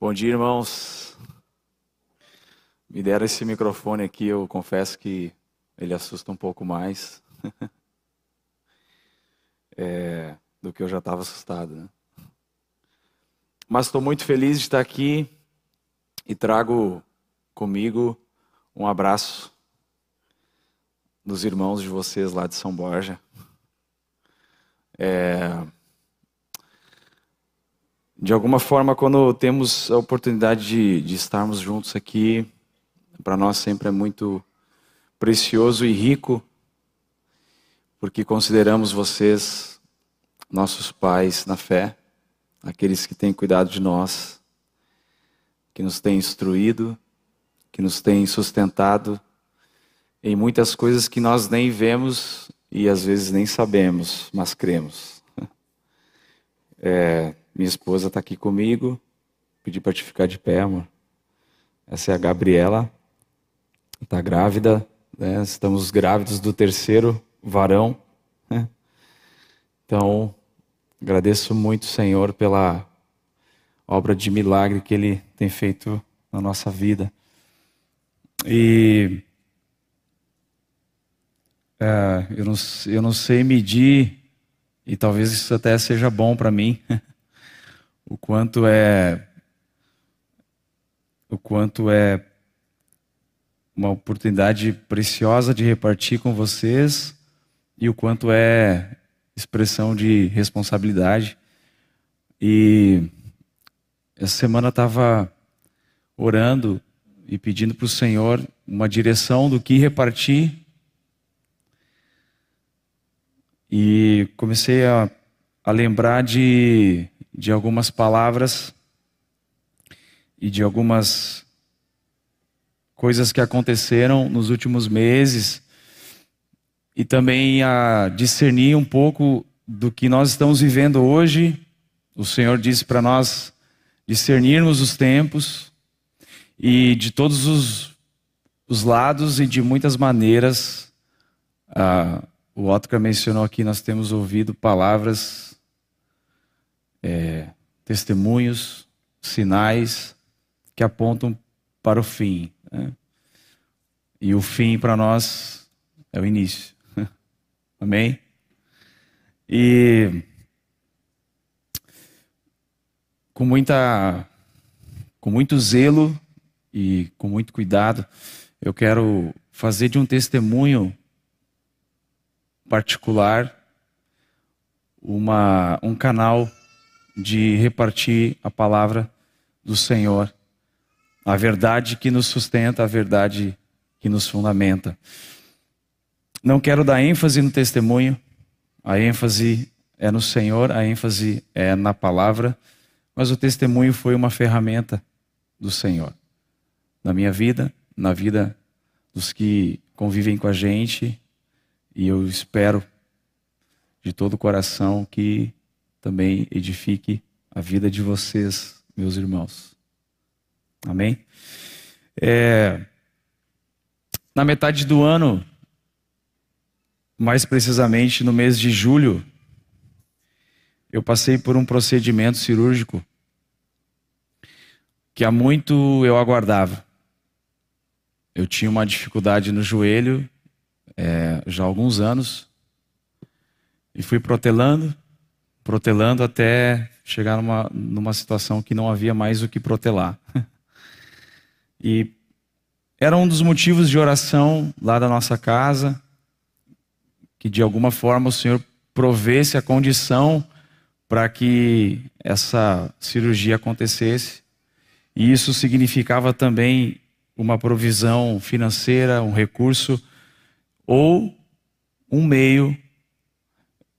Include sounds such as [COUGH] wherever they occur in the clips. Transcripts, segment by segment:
Bom dia, irmãos. Me deram esse microfone aqui, eu confesso que ele assusta um pouco mais [LAUGHS] é, do que eu já estava assustado. Né? Mas estou muito feliz de estar aqui e trago comigo um abraço dos irmãos de vocês lá de São Borja. É, de alguma forma, quando temos a oportunidade de, de estarmos juntos aqui, para nós sempre é muito precioso e rico, porque consideramos vocês nossos pais na fé, aqueles que têm cuidado de nós, que nos têm instruído, que nos têm sustentado em muitas coisas que nós nem vemos e às vezes nem sabemos, mas cremos. [LAUGHS] É, minha esposa está aqui comigo. Pedi para te ficar de pé, amor. Essa é a Gabriela. Está grávida. Né? Estamos grávidos do terceiro varão. Né? Então, agradeço muito, Senhor, pela obra de milagre que Ele tem feito na nossa vida. E é, eu, não, eu não sei medir, e talvez isso até seja bom para mim. [LAUGHS] o quanto é o quanto é uma oportunidade preciosa de repartir com vocês e o quanto é expressão de responsabilidade. E essa semana estava orando e pedindo para o Senhor uma direção do que repartir. E comecei a, a lembrar de de algumas palavras e de algumas coisas que aconteceram nos últimos meses e também a discernir um pouco do que nós estamos vivendo hoje. O Senhor disse para nós discernirmos os tempos e de todos os, os lados e de muitas maneiras. Ah, o Otcar mencionou aqui, nós temos ouvido palavras é, testemunhos, sinais que apontam para o fim. Né? E o fim para nós é o início. [LAUGHS] Amém? E com muita com muito zelo e com muito cuidado, eu quero fazer de um testemunho particular uma um canal de repartir a palavra do Senhor, a verdade que nos sustenta, a verdade que nos fundamenta. Não quero dar ênfase no testemunho, a ênfase é no Senhor, a ênfase é na palavra, mas o testemunho foi uma ferramenta do Senhor. Na minha vida, na vida dos que convivem com a gente, e eu espero de todo o coração que também edifique a vida de vocês, meus irmãos. Amém? É, na metade do ano, mais precisamente no mês de julho, eu passei por um procedimento cirúrgico que há muito eu aguardava. Eu tinha uma dificuldade no joelho é, já há alguns anos e fui protelando protelando até chegar numa, numa situação que não havia mais o que protelar. [LAUGHS] E era um dos motivos de oração lá da nossa casa, que de alguma forma o Senhor provesse a condição para que essa cirurgia acontecesse. E isso significava também uma provisão financeira, um recurso ou um meio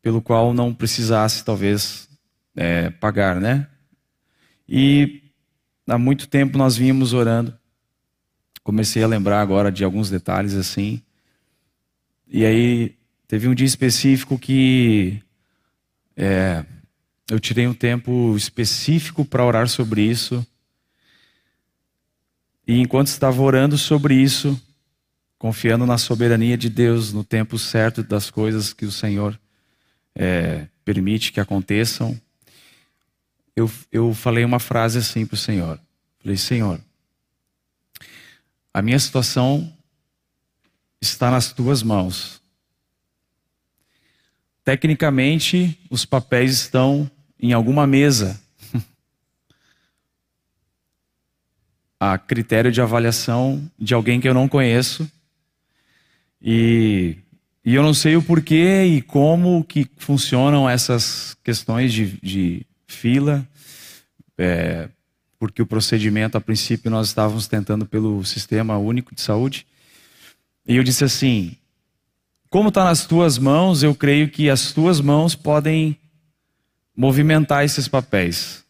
pelo qual não precisasse talvez é, pagar, né? E há muito tempo nós vínhamos orando. Comecei a lembrar agora de alguns detalhes assim. E aí teve um dia específico que é, eu tirei um tempo específico para orar sobre isso. E enquanto estava orando sobre isso, confiando na soberania de Deus, no tempo certo das coisas que o Senhor é, permite que aconteçam, eu, eu falei uma frase assim para o Senhor: Falei, Senhor, a minha situação está nas tuas mãos. Tecnicamente, os papéis estão em alguma mesa. [LAUGHS] a critério de avaliação de alguém que eu não conheço. E, e eu não sei o porquê e como que funcionam essas questões de, de fila, é, porque o procedimento, a princípio, nós estávamos tentando pelo Sistema Único de Saúde. E eu disse assim: como está nas tuas mãos, eu creio que as tuas mãos podem movimentar esses papéis.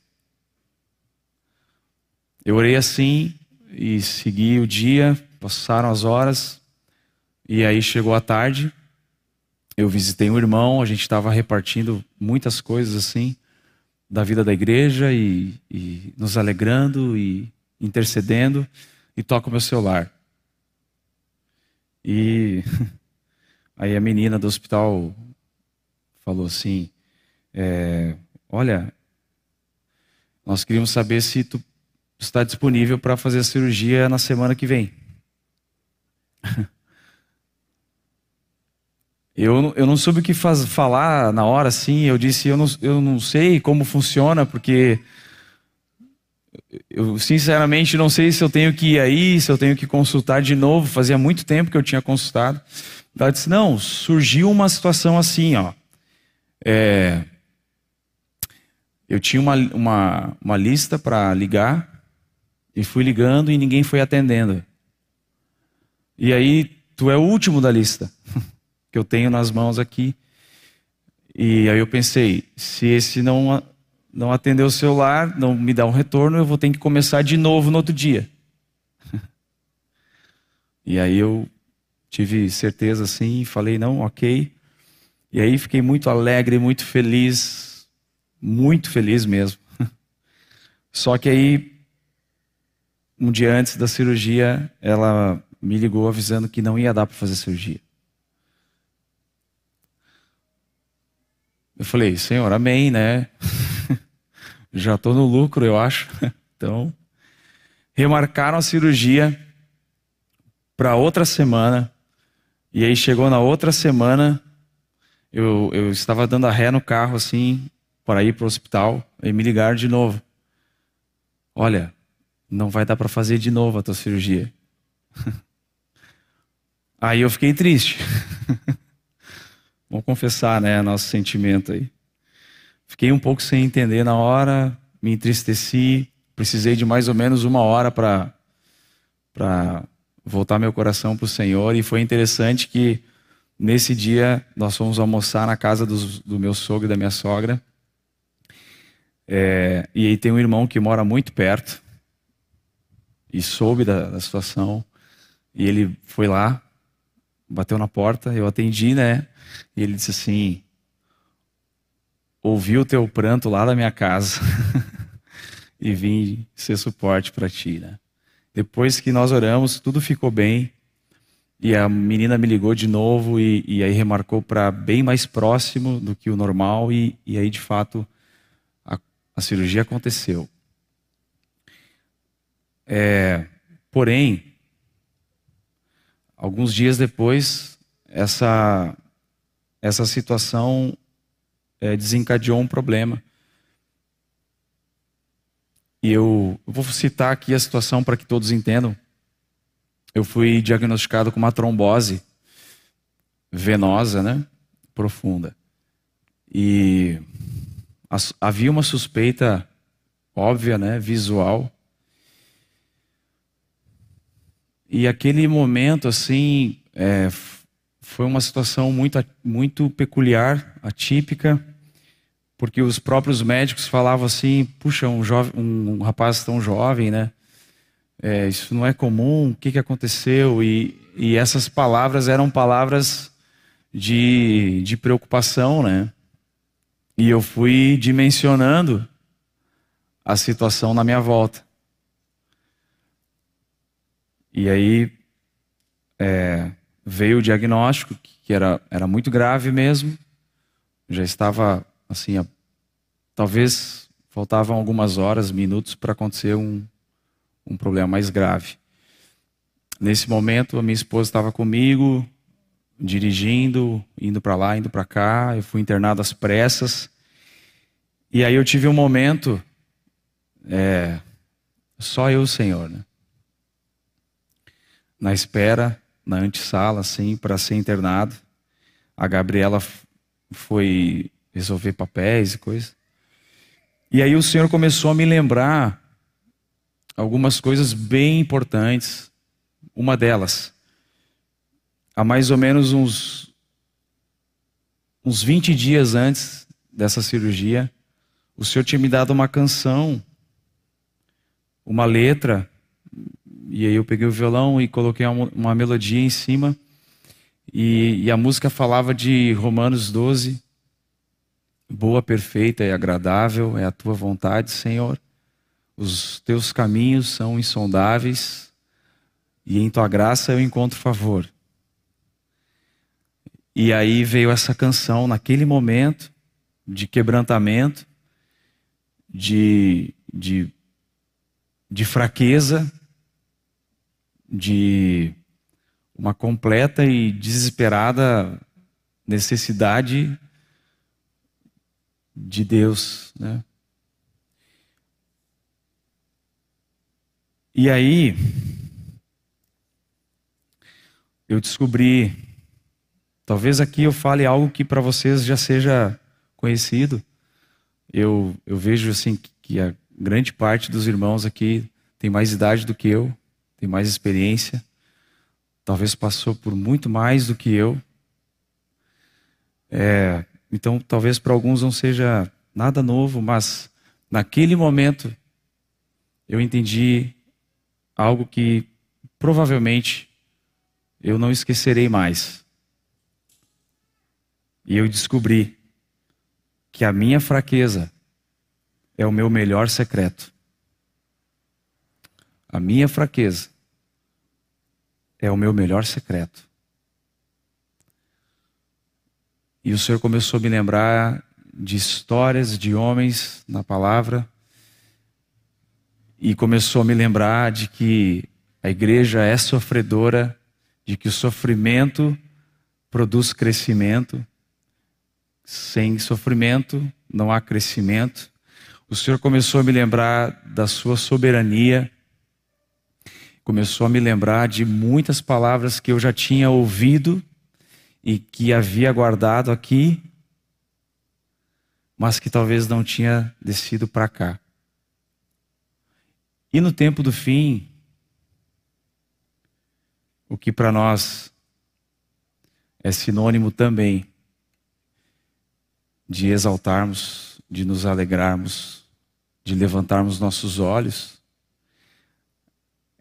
Eu orei assim e segui o dia, passaram as horas, e aí chegou a tarde. Eu visitei um irmão, a gente estava repartindo muitas coisas assim da vida da igreja e, e nos alegrando e intercedendo, e toco meu celular. E [LAUGHS] aí a menina do hospital falou assim: é, Olha, nós queríamos saber se tu está disponível para fazer a cirurgia na semana que vem. [LAUGHS] Eu, eu não soube o que faz, falar na hora, assim. Eu disse: eu não, eu não sei como funciona, porque eu sinceramente não sei se eu tenho que ir aí, se eu tenho que consultar de novo. Fazia muito tempo que eu tinha consultado. Ela disse: não, surgiu uma situação assim, ó. É, eu tinha uma, uma, uma lista para ligar e fui ligando e ninguém foi atendendo. E aí tu é o último da lista [LAUGHS] que eu tenho nas mãos aqui. E aí eu pensei, se esse não não atender o celular, não me dá um retorno, eu vou ter que começar de novo no outro dia. [LAUGHS] e aí eu tive certeza assim, falei, não, ok. E aí fiquei muito alegre, muito feliz, muito feliz mesmo. [LAUGHS] Só que aí, um dia antes da cirurgia, ela me ligou avisando que não ia dar para fazer cirurgia. Eu falei, Senhor, amém, né? [LAUGHS] Já estou no lucro, eu acho. [LAUGHS] Então, remarcaram a cirurgia para outra semana. E aí chegou na outra semana, eu, eu estava dando a ré no carro assim, para ir para o hospital, e me ligaram de novo. Olha, não vai dar para fazer de novo a tua cirurgia. [LAUGHS] Aí eu fiquei triste. Vamos confessar, né, nosso sentimento aí. Fiquei um pouco sem entender na hora, me entristeci, precisei de mais ou menos uma hora para voltar meu coração para o Senhor. E foi interessante que nesse dia nós fomos almoçar na casa dos, do meu sogro e da minha sogra. É, e aí tem um irmão que mora muito perto e soube da, da situação. E ele foi lá, bateu na porta, eu atendi, né? E ele disse assim: ouvi o teu pranto lá da minha casa [LAUGHS] e vim ser suporte para ti, né? Depois que nós oramos, tudo ficou bem. E a menina me ligou de novo e, e aí remarcou para bem mais próximo do que o normal. E, e aí, de fato, a, a cirurgia aconteceu. É, porém, alguns dias depois, essa, essa situação é, desencadeou um problema. E eu, vou citar aqui a situação para que todos entendam. Eu fui diagnosticado com uma trombose venosa, né? Profunda. E havia uma suspeita óbvia, né? Visual. E aquele momento, assim, é, foi uma situação muito, muito peculiar, atípica, porque os próprios médicos falavam assim: puxa, um, jovem, um rapaz tão jovem, né? É, isso não é comum, o que, que aconteceu? E, e essas palavras eram palavras de, de preocupação, né? E eu fui dimensionando a situação na minha volta. E aí, é, veio o diagnóstico, que era, era muito grave mesmo. Já estava, assim, a, talvez faltavam algumas horas, minutos para acontecer um, um problema mais grave. Nesse momento, a minha esposa estava comigo, dirigindo, indo para lá, indo para cá. Eu fui internado às pressas. E aí eu tive um momento, é, só eu, Senhor, né? Na espera, na antessala, assim, para ser internado. A Gabriela foi resolver papéis e coisas. E aí o Senhor começou a me lembrar algumas coisas bem importantes. Uma delas, há mais ou menos uns, uns 20 dias antes dessa cirurgia, o Senhor tinha me dado uma canção, uma letra, e aí eu peguei o violão e coloquei uma, uma melodia em cima, e, e a música falava de Romanos 12, boa, perfeita e agradável é a tua vontade, Senhor. Os teus caminhos são insondáveis e em tua graça eu encontro favor. E aí veio essa canção naquele momento de quebrantamento, de, de, de fraqueza, de uma completa e desesperada necessidade de Deus, né? E aí eu descobri, talvez aqui eu fale algo que para vocês já seja conhecido. Eu, eu vejo assim que a grande parte dos irmãos aqui tem mais idade do que eu, tem mais experiência, talvez passou por muito mais do que eu. É, então, talvez para alguns não seja nada novo, mas naquele momento eu entendi algo que provavelmente eu não esquecerei mais. E eu descobri que a minha fraqueza é o meu melhor secreto. A minha fraqueza é o meu melhor secreto. E o Senhor começou a me lembrar de histórias de homens na palavra e começou a me lembrar de que a igreja é sofredora, de que o sofrimento produz crescimento. Sem sofrimento não há crescimento. O Senhor começou a me lembrar da sua soberania, começou a me lembrar de muitas palavras que eu já tinha ouvido e que havia guardado aqui, mas que talvez não tinha descido para cá. E no tempo do fim, o que para nós é sinônimo também de exaltarmos, de nos alegrarmos, de levantarmos nossos olhos,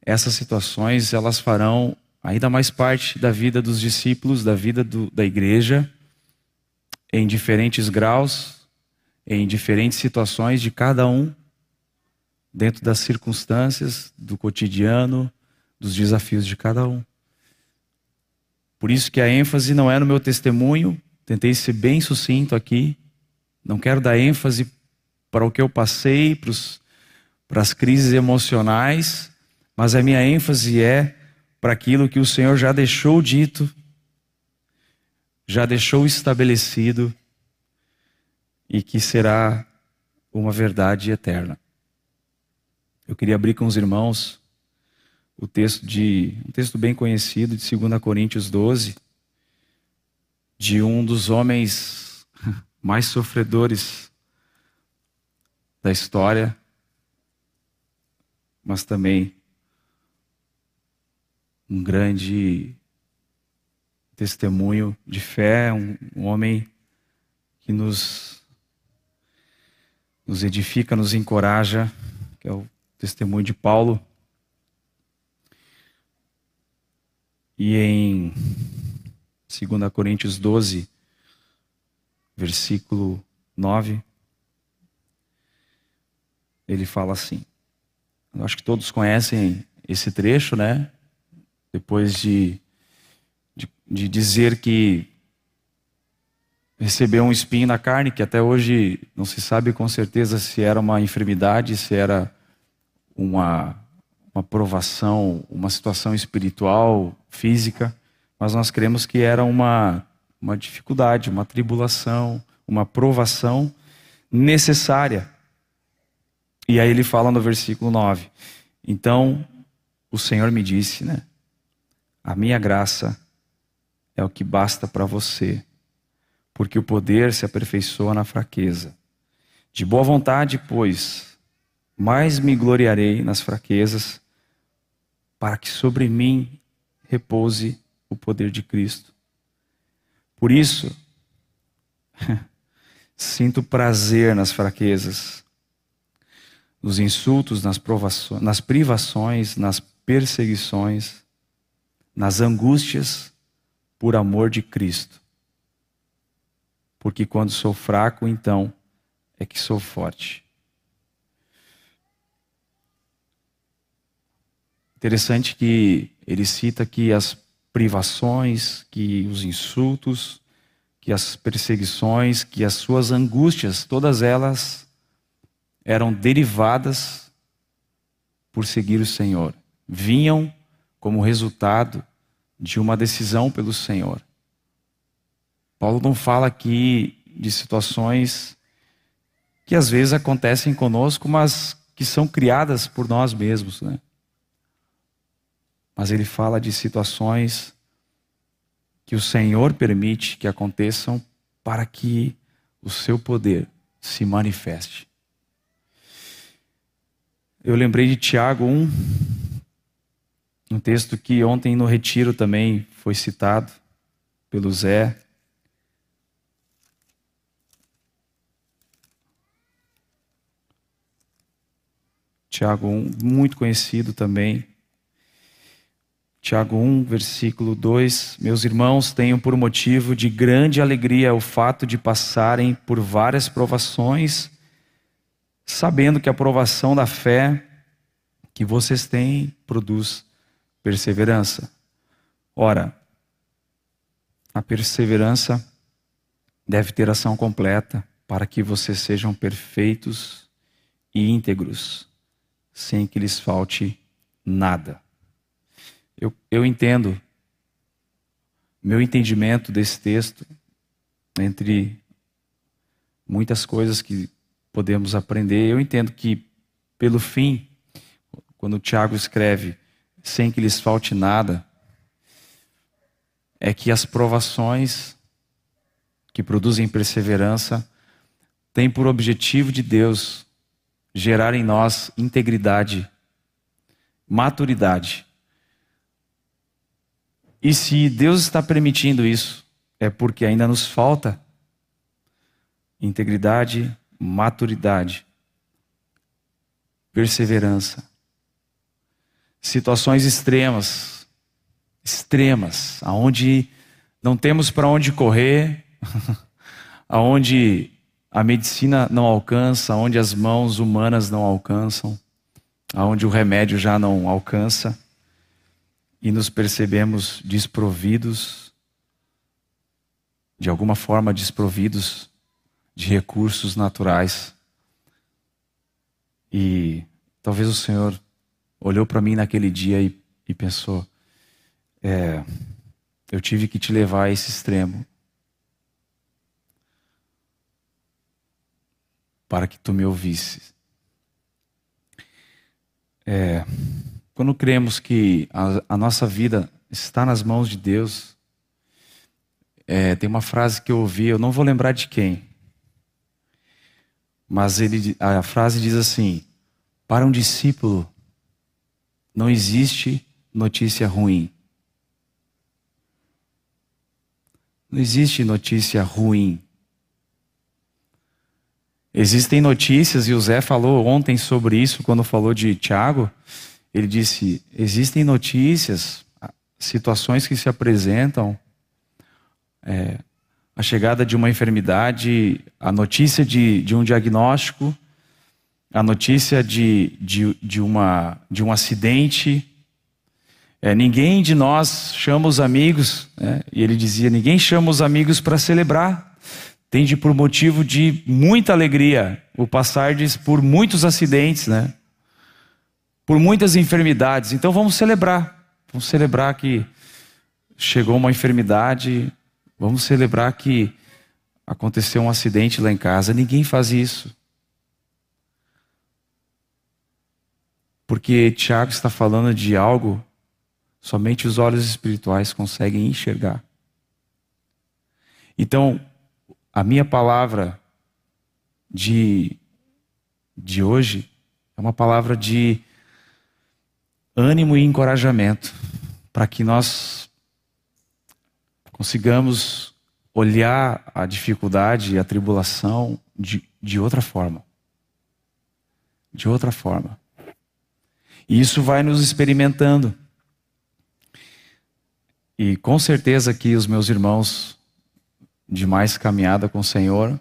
essas situações elas farão ainda mais parte da vida dos discípulos, da vida do, da igreja, em diferentes graus, em diferentes situações de cada um, dentro das circunstâncias, do cotidiano, dos desafios de cada um. Por isso que a ênfase não é no meu testemunho, tentei ser bem sucinto aqui, não quero dar ênfase para o que eu passei, para as crises emocionais, mas a minha ênfase é para aquilo que o Senhor já deixou dito, já deixou estabelecido e que será uma verdade eterna. Eu queria abrir com os irmãos o texto de um texto bem conhecido de 2 Coríntios 12, de um dos homens [LAUGHS] mais sofredores da história, mas também um grande testemunho de fé, um, um homem que nos, nos edifica, nos encoraja, que é o testemunho de Paulo. E em 2 Coríntios 12, versículo 9, ele fala assim. Eu acho que todos conhecem esse trecho, né? Depois de, de, de dizer que recebeu um espinho na carne, que até hoje não se sabe com certeza se era uma enfermidade, se era uma, uma provação, uma situação espiritual, física, mas nós cremos que era uma, uma dificuldade, uma tribulação, uma provação necessária. E aí ele fala no versículo 9: Então o Senhor me disse, né? A minha graça é o que basta para você, porque o poder se aperfeiçoa na fraqueza. De boa vontade, pois, mais me gloriarei nas fraquezas, para que sobre mim repouse o poder de Cristo. Por isso, [LAUGHS] sinto prazer nas fraquezas, nos insultos, nas, provações, nas privações, nas perseguições, nas angústias, por amor de Cristo. Porque quando sou fraco, então é que sou forte. Interessante que ele cita que as privações, que os insultos, que as perseguições, que as suas angústias, todas elas eram derivadas por seguir o Senhor. Vinham como resultado de uma decisão pelo Senhor. Paulo não fala aqui de situações que às vezes acontecem conosco, mas que são criadas por nós mesmos, né? Mas ele fala de situações que o Senhor permite que aconteçam para que o seu poder se manifeste. Eu lembrei de Tiago 1, um texto que ontem no retiro também foi citado pelo Zé. Tiago 1, muito conhecido também. Tiago 1, versículo 2: Meus irmãos, tenham por motivo de grande alegria o fato de passarem por várias provações, sabendo que a provação da fé que vocês têm produz perseverança. Ora, a perseverança deve ter ação completa para que vocês sejam perfeitos e íntegros, sem que lhes falte nada. Eu, eu entendo, meu entendimento desse texto, entre muitas coisas que podemos aprender, eu entendo que, pelo fim, quando o Tiago escreve, sem que lhes falte nada, é que as provações que produzem perseverança têm por objetivo de Deus gerar em nós integridade, maturidade e se Deus está permitindo isso, é porque ainda nos falta integridade, maturidade, perseverança. Situações extremas, extremas, aonde não temos para onde correr, [LAUGHS] aonde a medicina não alcança, aonde as mãos humanas não alcançam, aonde o remédio já não alcança e nos percebemos desprovidos, de alguma forma desprovidos de recursos naturais. E talvez o Senhor olhou para mim naquele dia e, e pensou: é, eu tive que te levar a esse extremo para que tu me ouvisses. É, quando cremos que a, a nossa vida está nas mãos de Deus, é, tem uma frase que eu ouvi, eu não vou lembrar de quem, mas ele, a frase diz assim: para um discípulo não existe notícia ruim. Não existe notícia ruim. Existem notícias, e o Zé falou ontem sobre isso, quando falou de Tiago. Ele disse: existem notícias, situações que se apresentam, é, a chegada de uma enfermidade, a notícia de, de um diagnóstico, a notícia de, de, de, uma, de um acidente. É, ninguém de nós chama os amigos, né? e ele dizia: ninguém chama os amigos para celebrar. Tende por motivo de muita alegria o passar por muitos acidentes, né? por muitas enfermidades. Então vamos celebrar. Vamos celebrar que chegou uma enfermidade. Vamos celebrar que aconteceu um acidente lá em casa. Ninguém faz isso. Porque Tiago está falando de algo somente os olhos espirituais conseguem enxergar. Então, a minha palavra de, de hoje é uma palavra de ânimo e encorajamento para que nós consigamos olhar a dificuldade e a tribulação de, de outra forma. De outra forma. E isso vai nos experimentando. E com certeza que os meus irmãos de mais caminhada com o Senhor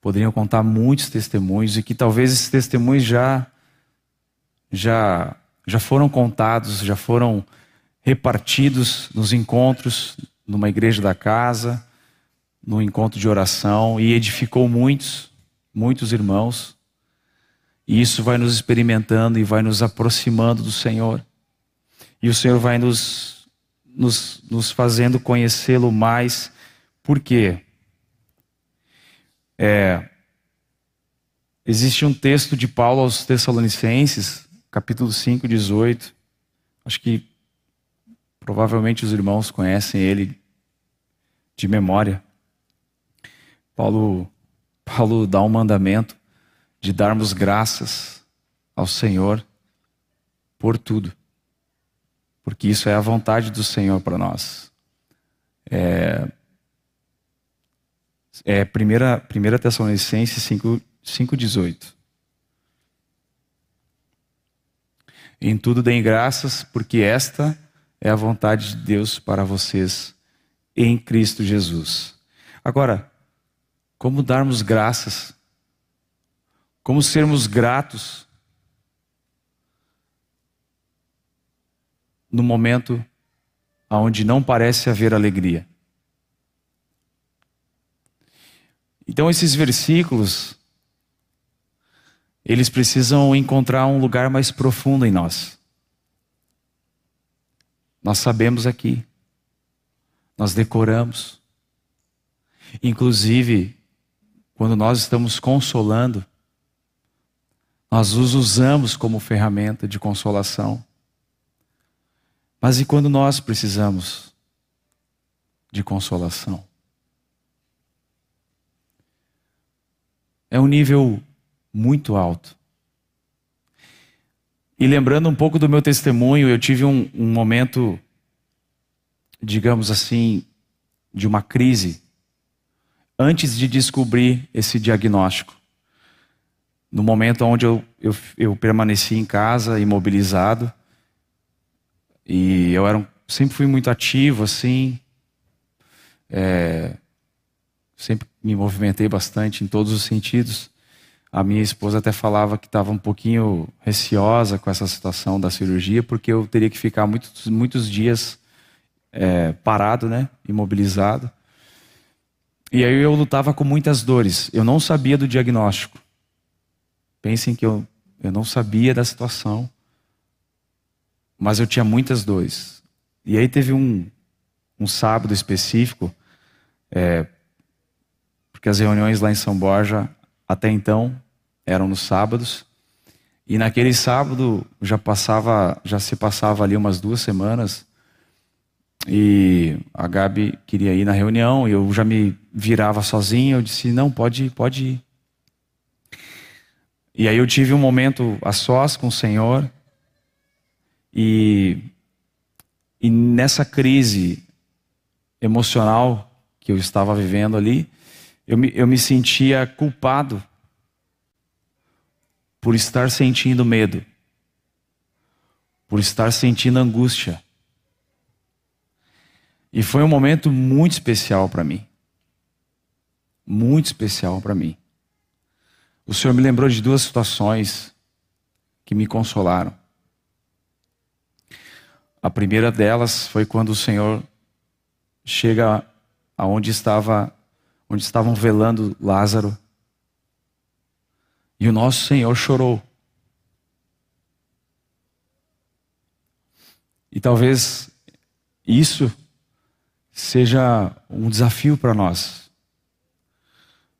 poderiam contar muitos testemunhos e que talvez esses testemunhos já já já foram contados, já foram repartidos nos encontros numa igreja da casa, no encontro de oração e edificou muitos, muitos irmãos. E isso vai nos experimentando e vai nos aproximando do Senhor. E o Senhor vai nos, nos, nos fazendo conhecê-lo mais. Por quê? É, existe um texto de Paulo aos Tessalonicenses, capítulo 5, 18. Acho que provavelmente os irmãos conhecem ele de memória. Paulo, Paulo dá um mandamento de darmos graças ao Senhor por tudo, porque isso é a vontade do Senhor para nós. É, é 1 Tessalonicenses 5,18. Em tudo deem graças, porque esta é a vontade de Deus para vocês em Cristo Jesus. Agora, como darmos graças como sermos gratos no momento onde não parece haver alegria. Então esses versículos eles precisam encontrar um lugar mais profundo em nós. Nós sabemos aqui, nós decoramos. Inclusive, quando nós estamos consolando, nós os usamos como ferramenta de consolação. Mas e quando nós precisamos de consolação? É um nível muito alto. E lembrando um pouco do meu testemunho, eu tive um, um momento, digamos assim, de uma crise, antes de descobrir esse diagnóstico no momento onde eu, eu, eu permaneci em casa, imobilizado, e eu era um, sempre fui muito ativo, assim, é, sempre me movimentei bastante em todos os sentidos. A minha esposa até falava que estava um pouquinho receosa com essa situação da cirurgia, porque eu teria que ficar muitos, muitos dias é, parado, né, imobilizado. E aí eu lutava com muitas dores. Eu não sabia do diagnóstico. Pensem que eu, eu não sabia da situação, mas eu tinha muitas dores. E aí teve um, um sábado específico, é, porque as reuniões lá em São Borja, até então, eram nos sábados. E naquele sábado já passava, já se passava ali umas duas semanas. E a Gabi queria ir na reunião, e eu já me virava sozinho. Eu disse: não, pode ir, pode ir. E aí eu tive um momento a sós com o Senhor. E, e nessa crise emocional que eu estava vivendo ali, eu me, eu me sentia culpado por estar sentindo medo, por estar sentindo angústia. E foi um momento muito especial para mim. Muito especial para mim o Senhor me lembrou de duas situações que me consolaram. A primeira delas foi quando o Senhor chega aonde estava, onde estavam velando Lázaro. E o nosso Senhor chorou. E talvez isso seja um desafio para nós.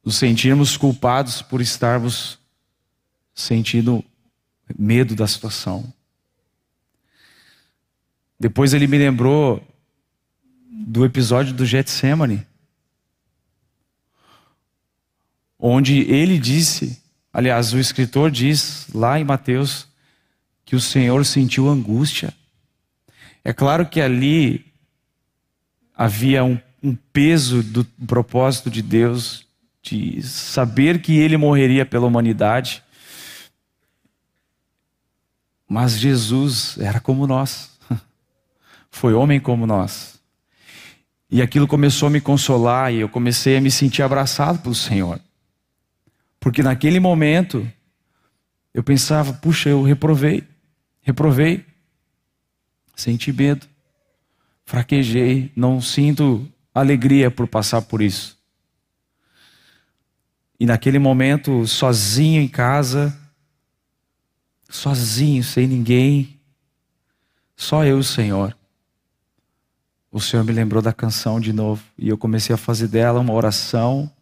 Nos sentirmos culpados por estarmos sentindo medo da situação. Depois ele me lembrou do episódio do Getsemane, onde ele disse, aliás, o escritor diz lá em Mateus, que o Senhor sentiu angústia. É claro que ali havia um, um peso do propósito de Deus, de saber que ele morreria pela humanidade. Mas Jesus era como nós, [LAUGHS] foi homem como nós. E aquilo começou a me consolar e eu comecei a me sentir abraçado pelo Senhor. Porque naquele momento eu pensava, puxa, eu reprovei, reprovei, senti medo, fraquejei, não sinto alegria por passar por isso. E naquele momento, sozinho em casa, sozinho, sem ninguém, só eu e o Senhor. O Senhor me lembrou da canção de novo e eu comecei a fazer dela uma oração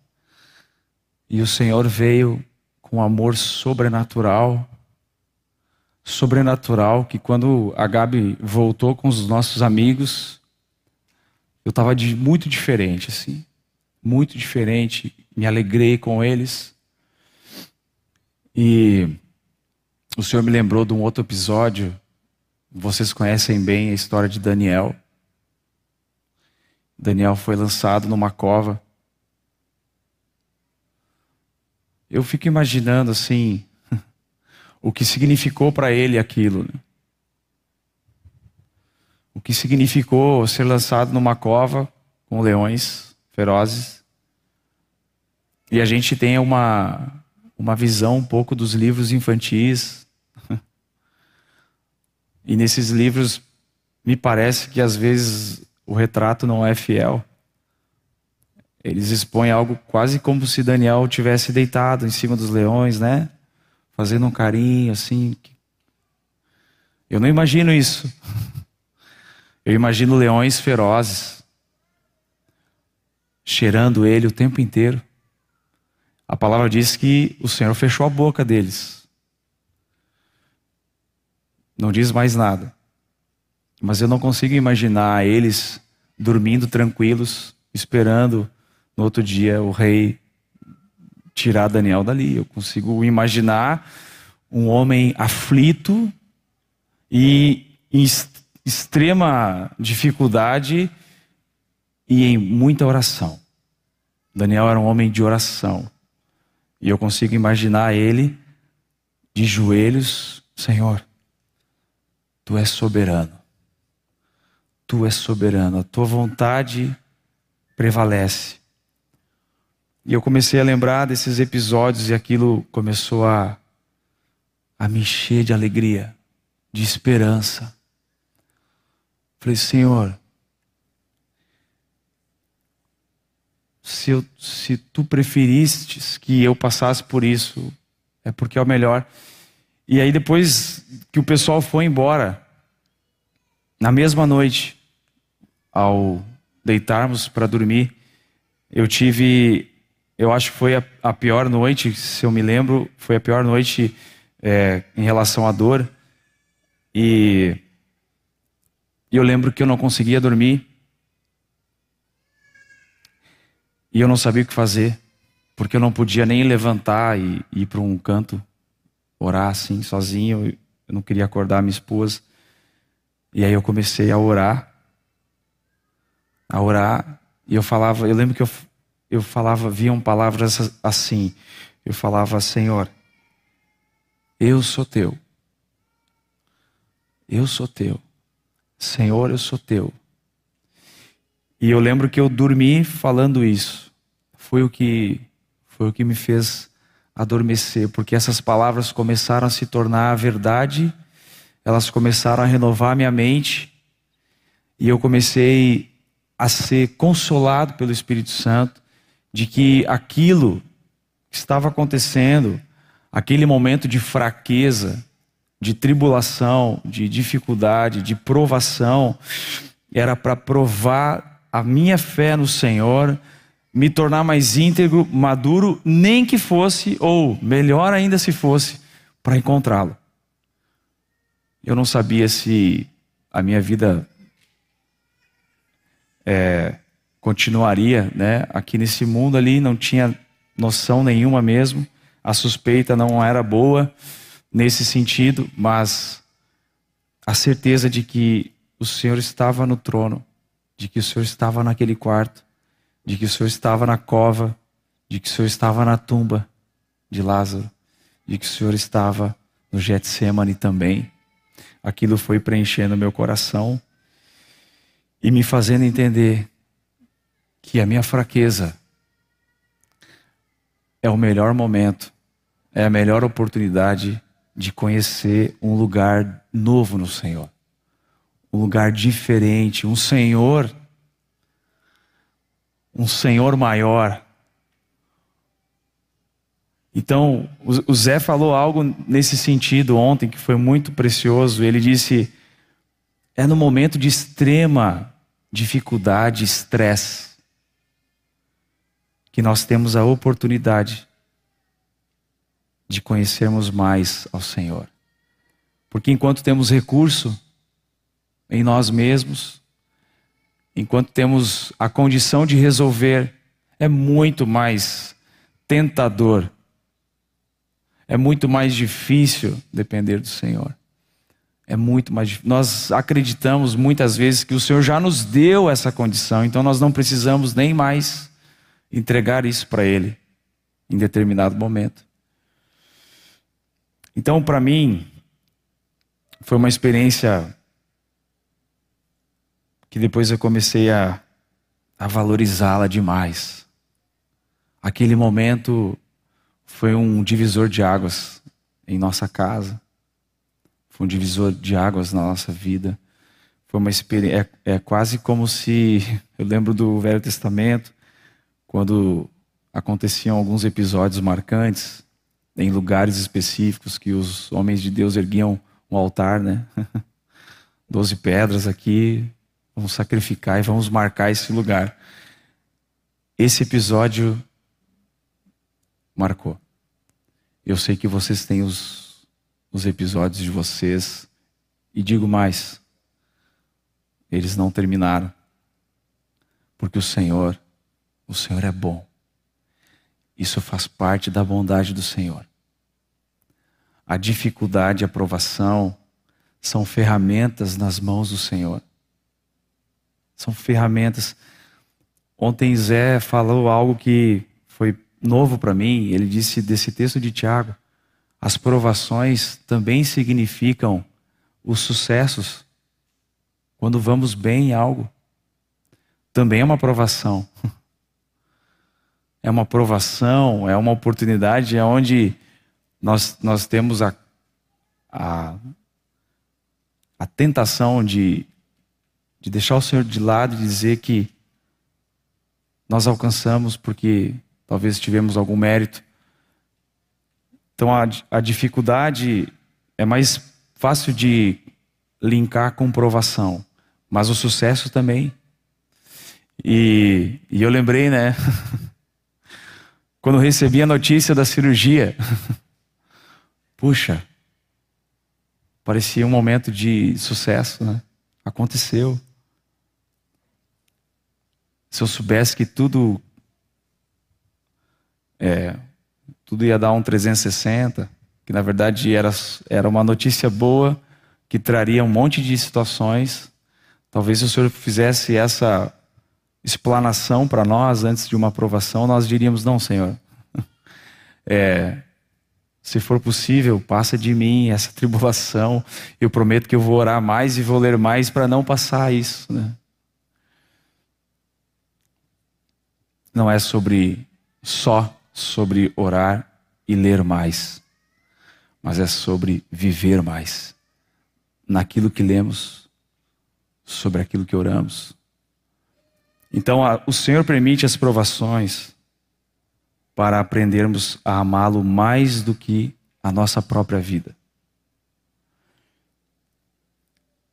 e o Senhor veio com amor sobrenatural. Sobrenatural, que quando a Gabi voltou com os nossos amigos, eu estava muito diferente, assim. Muito diferente. Me alegrei com eles. E o Senhor me lembrou de um outro episódio. Vocês conhecem bem a história de Daniel. Daniel foi lançado numa cova. eu fico imaginando assim [LAUGHS] o que significou para ele aquilo. Né? O que significou ser lançado numa cova com leões ferozes. E a gente tem uma, uma visão um pouco dos livros infantis. [LAUGHS] E nesses livros, me parece que às vezes o retrato não é fiel. Eles expõem algo quase como se Daniel tivesse deitado em cima dos leões, né? Fazendo um carinho assim. Eu não imagino isso. [LAUGHS] Eu imagino leões ferozes, cheirando ele o tempo inteiro. A palavra diz que o Senhor fechou a boca deles. Não diz mais nada. Mas eu não consigo imaginar eles dormindo tranquilos, esperando no outro dia o rei tirar Daniel dali. Eu consigo imaginar um homem aflito e em extrema dificuldade e em muita oração. Daniel era um homem de oração. E eu consigo imaginar ele de joelhos, Senhor, tu és soberano. Tu és soberano, a tua vontade prevalece. E eu comecei a lembrar desses episódios e aquilo começou a, a me encher de alegria, de esperança. Falei, Senhor, se, eu, se tu preferistes que eu passasse por isso, é porque é o melhor. E aí, depois que o pessoal foi embora, na mesma noite, ao deitarmos para dormir, eu tive eu acho que foi a, a, pior noite, se eu me lembro, foi a pior noite é, em relação à dor. E, eu lembro que eu não conseguia dormir. E eu não sabia o que fazer, porque eu não podia nem levantar e, ir para um canto, orar assim, sozinho. Eu não queria acordar minha esposa. E aí eu comecei a orar, a orar, e eu falava, eu lembro que eu eu falava, viam palavras assim. Eu falava, Senhor, eu sou teu. Eu sou teu. Senhor, eu sou teu. E eu lembro que eu dormi falando isso. Foi o que foi o que me fez adormecer, porque essas palavras começaram a se tornar a verdade, elas começaram a renovar minha mente, e eu comecei a ser consolado pelo Espírito Santo de que aquilo que estava acontecendo, aquele momento de fraqueza, de tribulação, de dificuldade, de provação, era para provar a minha fé no Senhor, me tornar mais íntegro, maduro, nem que fosse, ou melhor ainda se fosse, para encontrá-lo. Eu não sabia se a minha vida é, continuaria né, aqui nesse mundo ali, não tinha noção nenhuma mesmo, a suspeita não era boa nesse sentido, mas a certeza de que o Senhor estava no trono, de que o Senhor estava naquele quarto, de que o Senhor estava na cova, de que o Senhor estava na tumba de Lázaro, de que o Senhor estava no Getsemane também. Aquilo foi preenchendo meu coração e me fazendo entender que a minha fraqueza é o melhor momento, é a melhor oportunidade de conhecer um lugar novo no Senhor. Um lugar diferente, um Senhor, um Senhor maior. Então, o Zé falou algo nesse sentido ontem que foi muito precioso. Ele disse: é no momento de extrema dificuldade, estresse, que nós temos a oportunidade de conhecermos mais ao Senhor. Porque enquanto temos recurso em nós mesmos, enquanto temos a condição de resolver, é muito mais tentador, é muito mais difícil depender do Senhor. É muito mais difícil. Nós acreditamos muitas vezes que o Senhor já nos deu essa condição, então nós não precisamos nem mais entregar isso para Ele em determinado momento. Então, para mim, foi uma experiência que depois eu comecei a, a valorizá-la demais. Aquele momento foi um divisor de águas em nossa casa, foi um divisor de águas na nossa vida. Foi uma experiência, é, é quase como se eu lembro do Velho Testamento, quando aconteciam alguns episódios marcantes em lugares específicos que os homens de Deus erguiam um altar, né? [LAUGHS] Doze pedras aqui, vamos sacrificar e vamos marcar esse lugar. Esse episódio marcou. Eu sei que vocês têm os, os episódios de vocês, e digo mais, eles não terminaram, porque o Senhor, o Senhor é bom. Isso faz parte da bondade do Senhor. A dificuldade, a provação são ferramentas nas mãos do Senhor. São ferramentas. Ontem Zé falou algo que foi novo para mim. Ele disse desse texto de Tiago: as provações também significam os sucessos. Quando vamos bem em algo, também é uma provação. [LAUGHS] é uma provação, é uma oportunidade é onde nós, nós temos a, a, a tentação de, de deixar o Senhor de lado e dizer que nós alcançamos porque talvez tivemos algum mérito. Então a, a dificuldade é mais fácil de linkar com provação, mas o sucesso também. E, e eu lembrei, né? [LAUGHS] Quando recebi a notícia da cirurgia, [LAUGHS] puxa, parecia um momento de sucesso, né? Aconteceu. Se eu soubesse que tudo é, tudo ia dar um 360, que na verdade era, era uma notícia boa, que traria um monte de situações. Talvez se o Senhor fizesse essa explanação para nós antes de uma aprovação, nós diríamos: não, Senhor. [LAUGHS] É, se for possível, passa de mim essa tribulação. Eu prometo que eu vou orar mais e vou ler mais para não passar isso. Né? Não é sobre só sobre orar e ler mais, mas é sobre viver mais naquilo que lemos, sobre aquilo que oramos. Então, a, o Senhor permite as provações para aprendermos a amá-lo mais do que a nossa própria vida.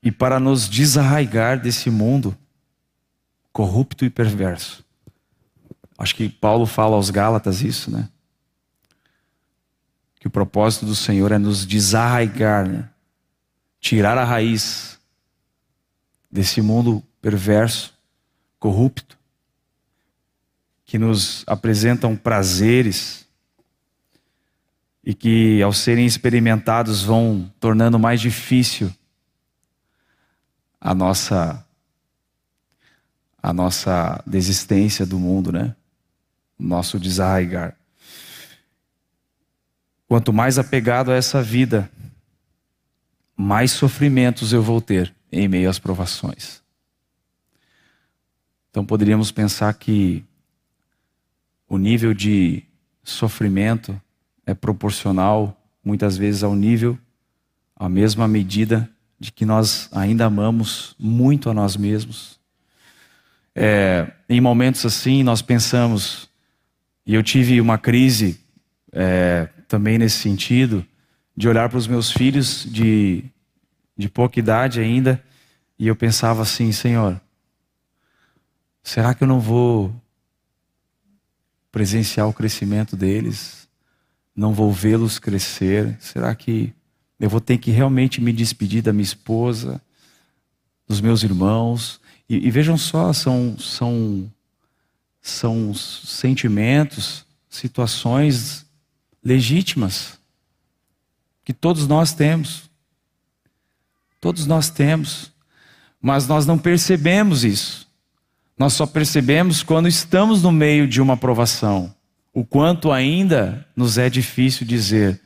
e para nos desarraigar desse mundo corrupto e perverso. Acho que Paulo fala aos Gálatas isso, né? Que o propósito do Senhor é nos desarraigar, né? tirar a raiz desse mundo perverso, corrupto, que nos apresentam prazeres e que, ao serem experimentados, vão tornando mais difícil a nossa a nossa desistência do mundo, né? Nosso desarraigar. Quanto mais apegado a essa vida, mais sofrimentos eu vou ter em meio às provações. Então poderíamos pensar que o nível de sofrimento é proporcional, muitas vezes, ao nível, à mesma medida de que nós ainda amamos muito a nós mesmos. É, em momentos assim, nós pensamos, e eu tive uma crise é, também nesse sentido, de olhar para os meus filhos de, de pouca idade ainda, e eu pensava assim: Senhor, será que eu não vou presenciar o crescimento deles? Não vou vê-los crescer? Será que eu vou ter que realmente me despedir da minha esposa, dos meus irmãos? E, e vejam só, são, são, são sentimentos, situações legítimas que todos nós temos. Todos nós temos. Mas nós não percebemos isso. Nós só percebemos quando estamos no meio de uma provação. O quanto ainda nos é difícil dizer: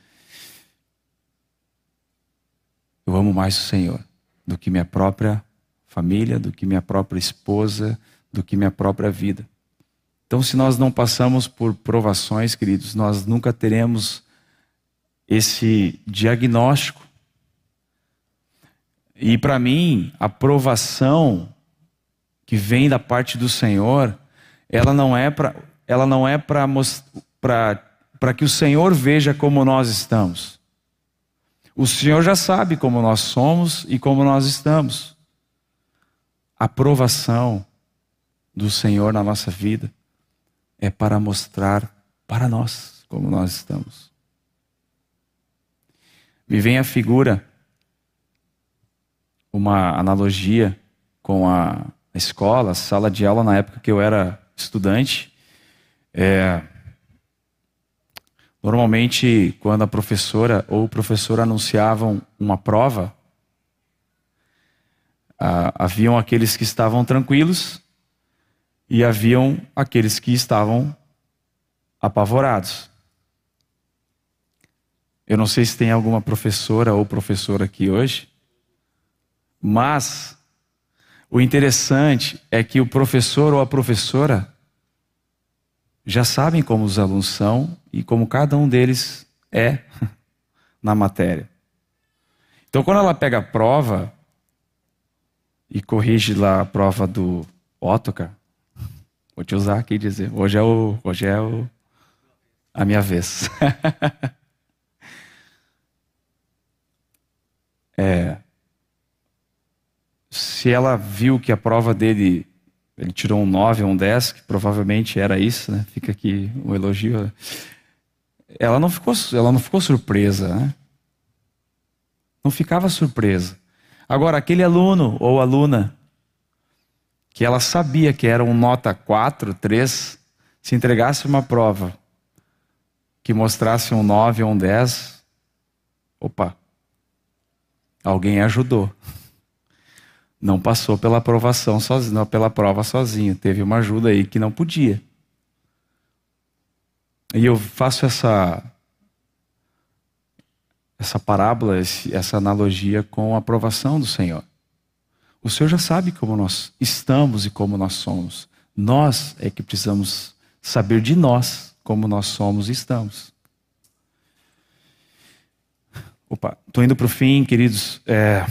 Eu amo mais o Senhor do que minha própria família, do que minha própria esposa, do que minha própria vida. Então, se nós não passamos por provações, queridos, nós nunca teremos esse diagnóstico. E para mim, a provação que vem da parte do Senhor, ela não é para ela não é para para que o Senhor veja como nós estamos. O Senhor já sabe como nós somos e como nós estamos. A provação do Senhor na nossa vida é para mostrar para nós como nós estamos. Me vem a figura, uma analogia com a escola, a sala de aula na época que eu era estudante. É, normalmente, quando a professora ou o professor anunciavam uma prova, ah, haviam aqueles que estavam tranquilos e haviam aqueles que estavam apavorados. Eu não sei se tem alguma professora ou professor aqui hoje, mas o interessante é que o professor ou a professora já sabem como os alunos são e como cada um deles é [LAUGHS] na matéria. Então, quando ela pega a prova e corrige lá a prova do Otocar, vou te usar aqui e dizer, hoje é o, hoje é o, a minha vez. [LAUGHS] é, se ela viu que a prova dele, ele tirou um 9 ou um 10, que provavelmente era isso, né? Fica aqui um elogio. Ela não ficou, ela não ficou surpresa, né? Não ficava surpresa. Agora, aquele aluno ou aluna que ela sabia que era um nota 4, 3, se entregasse uma prova que mostrasse um 9 ou um 10, opa, alguém ajudou não passou pela aprovação sozinho, não, pela prova sozinho. Teve uma ajuda aí que não podia. E eu faço essa essa parábola, essa analogia com a aprovação do Senhor. O Senhor já sabe como nós estamos e como nós somos. Nós é que precisamos saber de nós como nós somos e estamos. Opa, estou indo para o fim, queridos. É...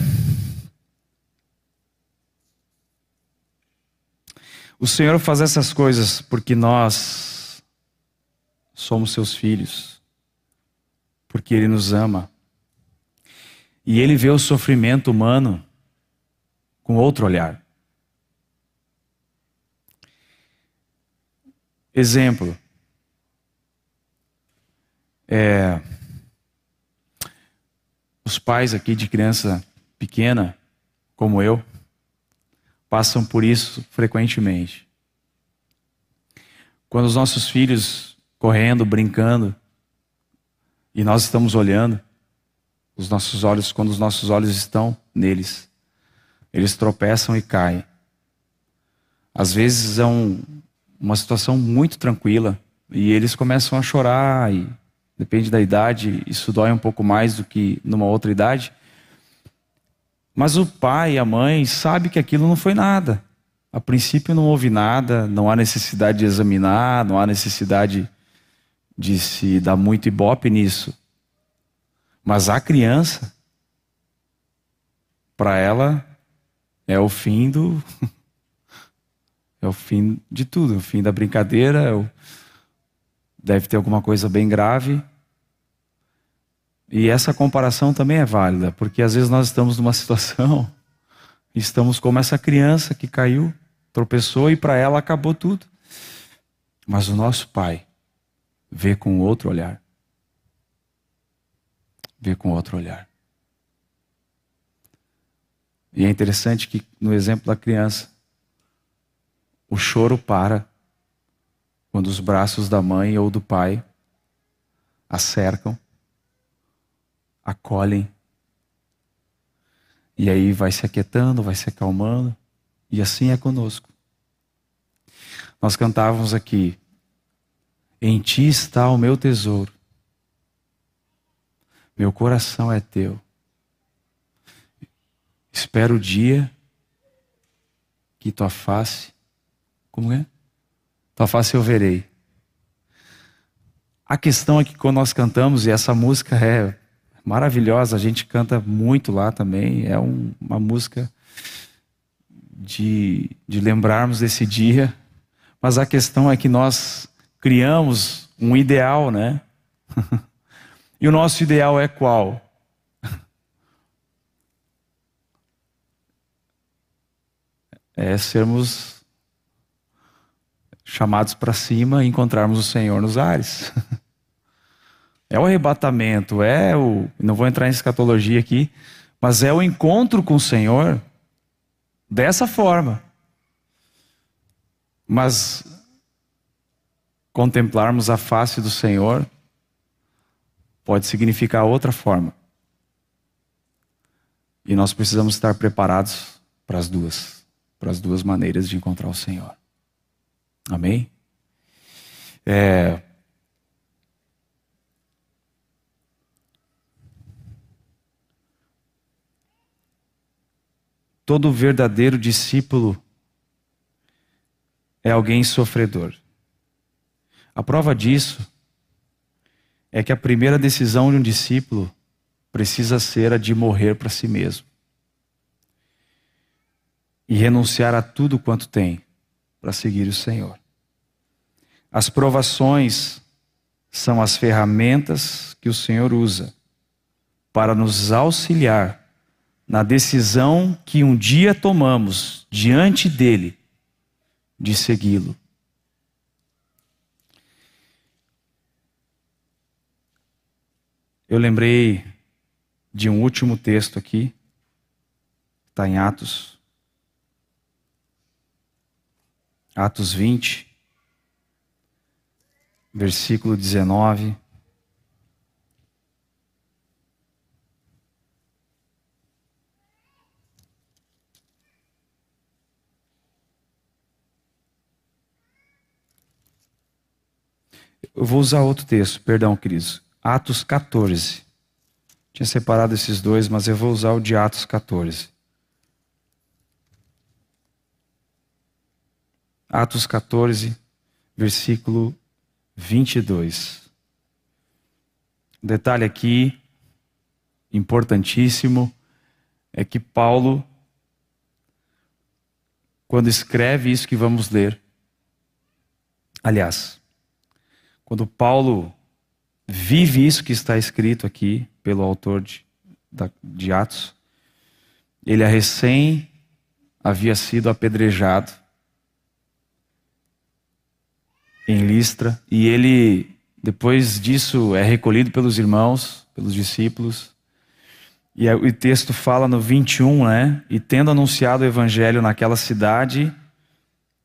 O Senhor faz essas coisas porque nós somos seus filhos, porque Ele nos ama. E Ele vê o sofrimento humano com outro olhar. Exemplo. É, os pais aqui de criança pequena, como eu, passam por isso frequentemente. Quando os nossos filhos correndo, brincando, e nós estamos olhando, os nossos olhos, quando os nossos olhos estão neles, eles tropeçam e caem. Às vezes é um, uma situação muito tranquila e eles começam a chorar e depende da idade, isso dói um pouco mais do que numa outra idade. Mas o pai e a mãe sabe que aquilo não foi nada. A princípio não houve nada, não há necessidade de examinar, não há necessidade de se dar muito ibope nisso. Mas a criança, para ela, é o fim do. é o fim de tudo, o fim da brincadeira. É o... Deve ter alguma coisa bem grave. E essa comparação também é válida, porque às vezes nós estamos numa situação, [LAUGHS] estamos como essa criança que caiu, tropeçou e para ela acabou tudo. Mas o nosso Pai vê com outro olhar. Vê com outro olhar. E é interessante que no exemplo da criança, o choro para quando os braços da mãe ou do pai a cercam acolhem. E aí vai se aquietando, vai se acalmando, e assim é conosco. Nós cantávamos aqui: Em ti está o meu tesouro, meu coração é teu. Espero o dia que tua face, como é? Tua face eu verei. A questão é que quando nós cantamos, e essa música é maravilhosa, a gente canta muito lá também. É um, uma música de, de lembrarmos desse dia. Mas a questão é que nós criamos um ideal, né? [LAUGHS] e o nosso ideal é qual? É sermos chamados para cima e encontrarmos o Senhor nos ares. [LAUGHS] É o arrebatamento, é o. Não vou entrar em escatologia aqui, mas é o encontro com o Senhor dessa forma. Mas contemplarmos a face do Senhor pode significar outra forma. E nós precisamos estar preparados para as duas, para as duas maneiras de encontrar o Senhor. Amém? É, Todo verdadeiro discípulo é alguém sofredor. A prova disso é que a primeira decisão de um discípulo precisa ser a de morrer para si mesmo e renunciar a tudo quanto tem para seguir o Senhor. As provações são as ferramentas que o Senhor usa para nos auxiliar na decisão que um dia tomamos diante dele de segui-lo. Eu lembrei de um último texto aqui, está em Atos, Atos 20, versículo 19. Eu vou usar outro texto, perdão, queridos. Atos 14. Tinha separado esses dois, mas eu vou usar o de Atos 14. Atos 14, versículo 22. Detalhe aqui, importantíssimo, é que Paulo, quando escreve isso que vamos ler, aliás, quando Paulo vive isso que está escrito aqui pelo autor de, de Atos, ele é recém havia sido apedrejado em Listra e ele depois disso é recolhido pelos irmãos, pelos discípulos. E o texto fala no 21, né? E tendo anunciado o evangelho naquela cidade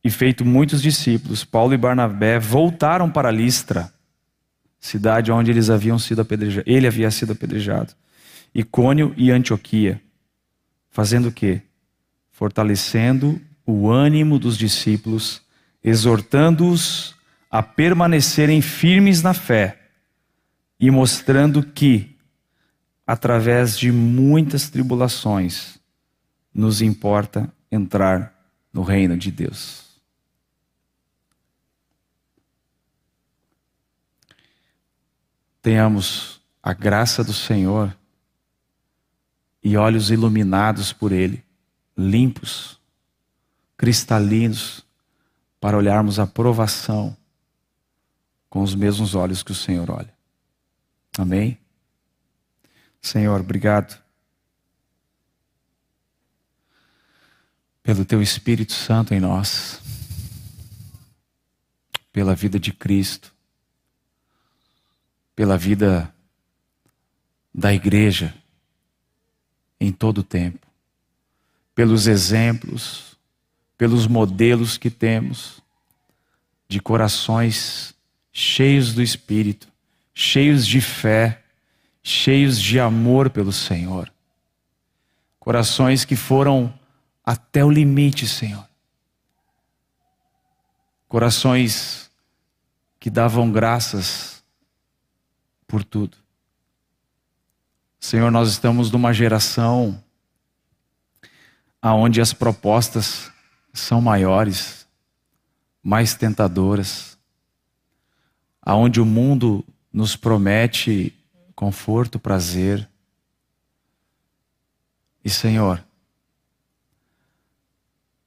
e feito muitos discípulos, Paulo e Barnabé voltaram para Listra, cidade onde eles haviam sido apedrejados. Ele havia sido apedrejado. Icônio e Antioquia, fazendo o quê? Fortalecendo o ânimo dos discípulos, exortando-os a permanecerem firmes na fé e mostrando que, através de muitas tribulações, nos importa entrar no reino de Deus. Tenhamos a graça do Senhor e olhos iluminados por Ele, limpos, cristalinos, para olharmos a provação com os mesmos olhos que o Senhor olha. Amém? Senhor, obrigado pelo Teu Espírito Santo em nós, pela vida de Cristo, pela vida da igreja em todo o tempo, pelos exemplos, pelos modelos que temos de corações cheios do Espírito, cheios de fé, cheios de amor pelo Senhor. Corações que foram até o limite, Senhor. Corações que davam graças por tudo. Senhor, nós estamos numa geração aonde as propostas são maiores, mais tentadoras aonde o mundo nos promete conforto, prazer. E Senhor,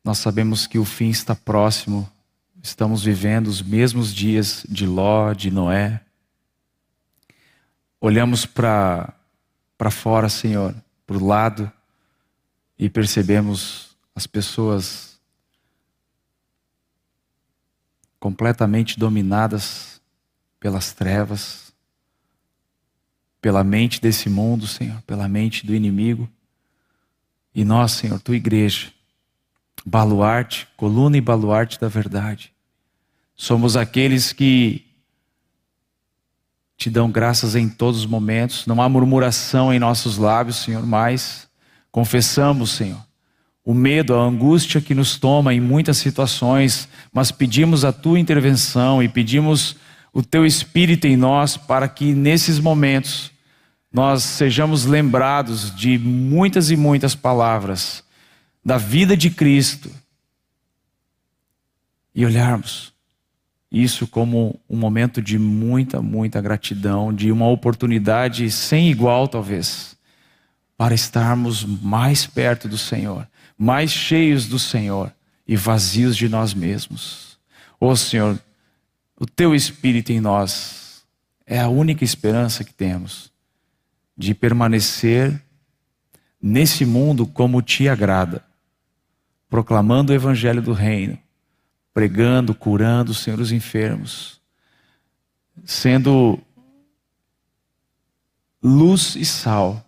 nós sabemos que o fim está próximo, estamos vivendo os mesmos dias de Ló, de Noé. Olhamos para fora, Senhor, para o lado, e percebemos as pessoas completamente dominadas pelas trevas, pela mente desse mundo, Senhor, pela mente do inimigo. E nós, Senhor, tua igreja, baluarte, coluna e baluarte da verdade, somos aqueles que te dão graças em todos os momentos, não há murmuração em nossos lábios, Senhor, mas confessamos, Senhor, o medo, a angústia que nos toma em muitas situações, mas pedimos a tua intervenção e pedimos o teu espírito em nós para que nesses momentos nós sejamos lembrados de muitas e muitas palavras da vida de Cristo e olharmos isso como um momento de muita, muita gratidão, de uma oportunidade sem igual, talvez, para estarmos mais perto do Senhor, mais cheios do Senhor e vazios de nós mesmos. Ô Senhor, o teu espírito em nós é a única esperança que temos de permanecer nesse mundo como te agrada, proclamando o evangelho do reino, pregando, curando, Senhor, os enfermos, sendo luz e sal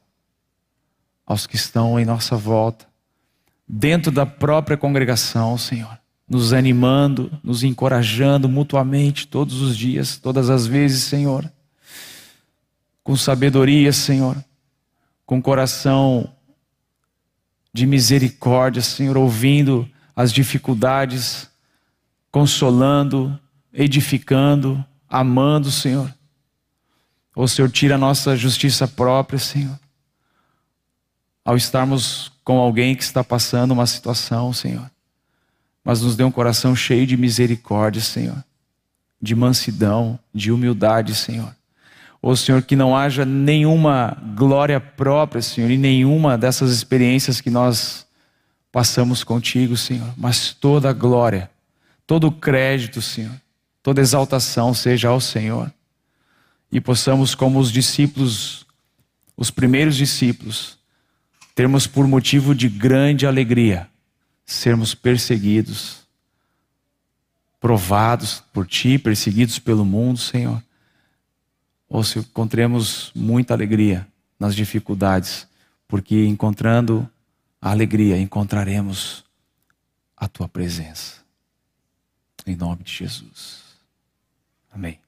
aos que estão em nossa volta, dentro da própria congregação, Senhor nos animando, nos encorajando mutuamente todos os dias, todas as vezes, Senhor. Com sabedoria, Senhor, com coração de misericórdia, Senhor, ouvindo as dificuldades, consolando, edificando, amando, Senhor. O Senhor tira a nossa justiça própria, Senhor. Ao estarmos com alguém que está passando uma situação, Senhor mas nos dê um coração cheio de misericórdia, Senhor, de mansidão, de humildade, Senhor. Ô Senhor, que não haja nenhuma glória própria, Senhor, e nenhuma dessas experiências que nós passamos contigo, Senhor, mas toda glória, todo crédito, Senhor, toda exaltação seja ao Senhor. E possamos, como os discípulos, os primeiros discípulos, termos por motivo de grande alegria sermos perseguidos, provados por Ti, perseguidos pelo mundo, Senhor, ou se encontremos muita alegria nas dificuldades, porque encontrando a alegria, encontraremos a Tua presença. Em nome de Jesus. Amém.